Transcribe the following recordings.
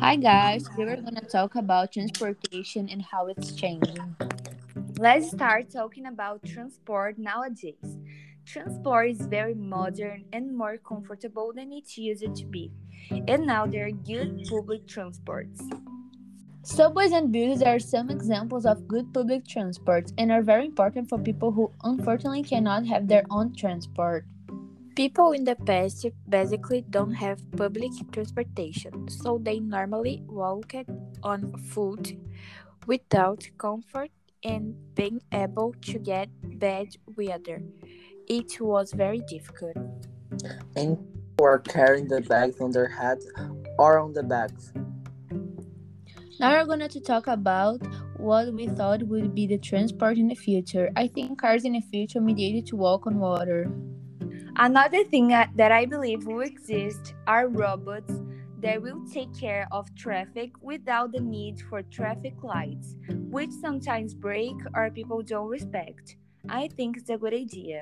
Hi guys, today we're gonna talk about transportation and how it's changing. Let's start talking about transport nowadays. Transport is very modern and more comfortable than it used to be. And now there are good public transports. Subways and buses are some examples of good public transports and are very important for people who unfortunately cannot have their own transport. People in the past basically don't have public transportation, so they normally walked on foot without comfort and being able to get bad weather. It was very difficult. And were carrying the bags on their heads or on the backs. Now we're going to talk about what we thought would be the transport in the future. I think cars in the future mediated to walk on water. Another thing that I believe will exist are robots that will take care of traffic without the need for traffic lights, which sometimes break or people don't respect. I think it's a good idea.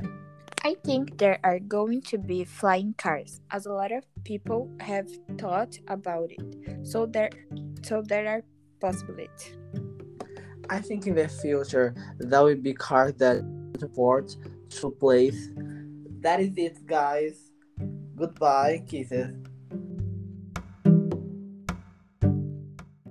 I think there are going to be flying cars, as a lot of people have thought about it. So there, so there are possibilities. I think in the future there will be cars that transport to place. That is it, guys. Goodbye, kisses.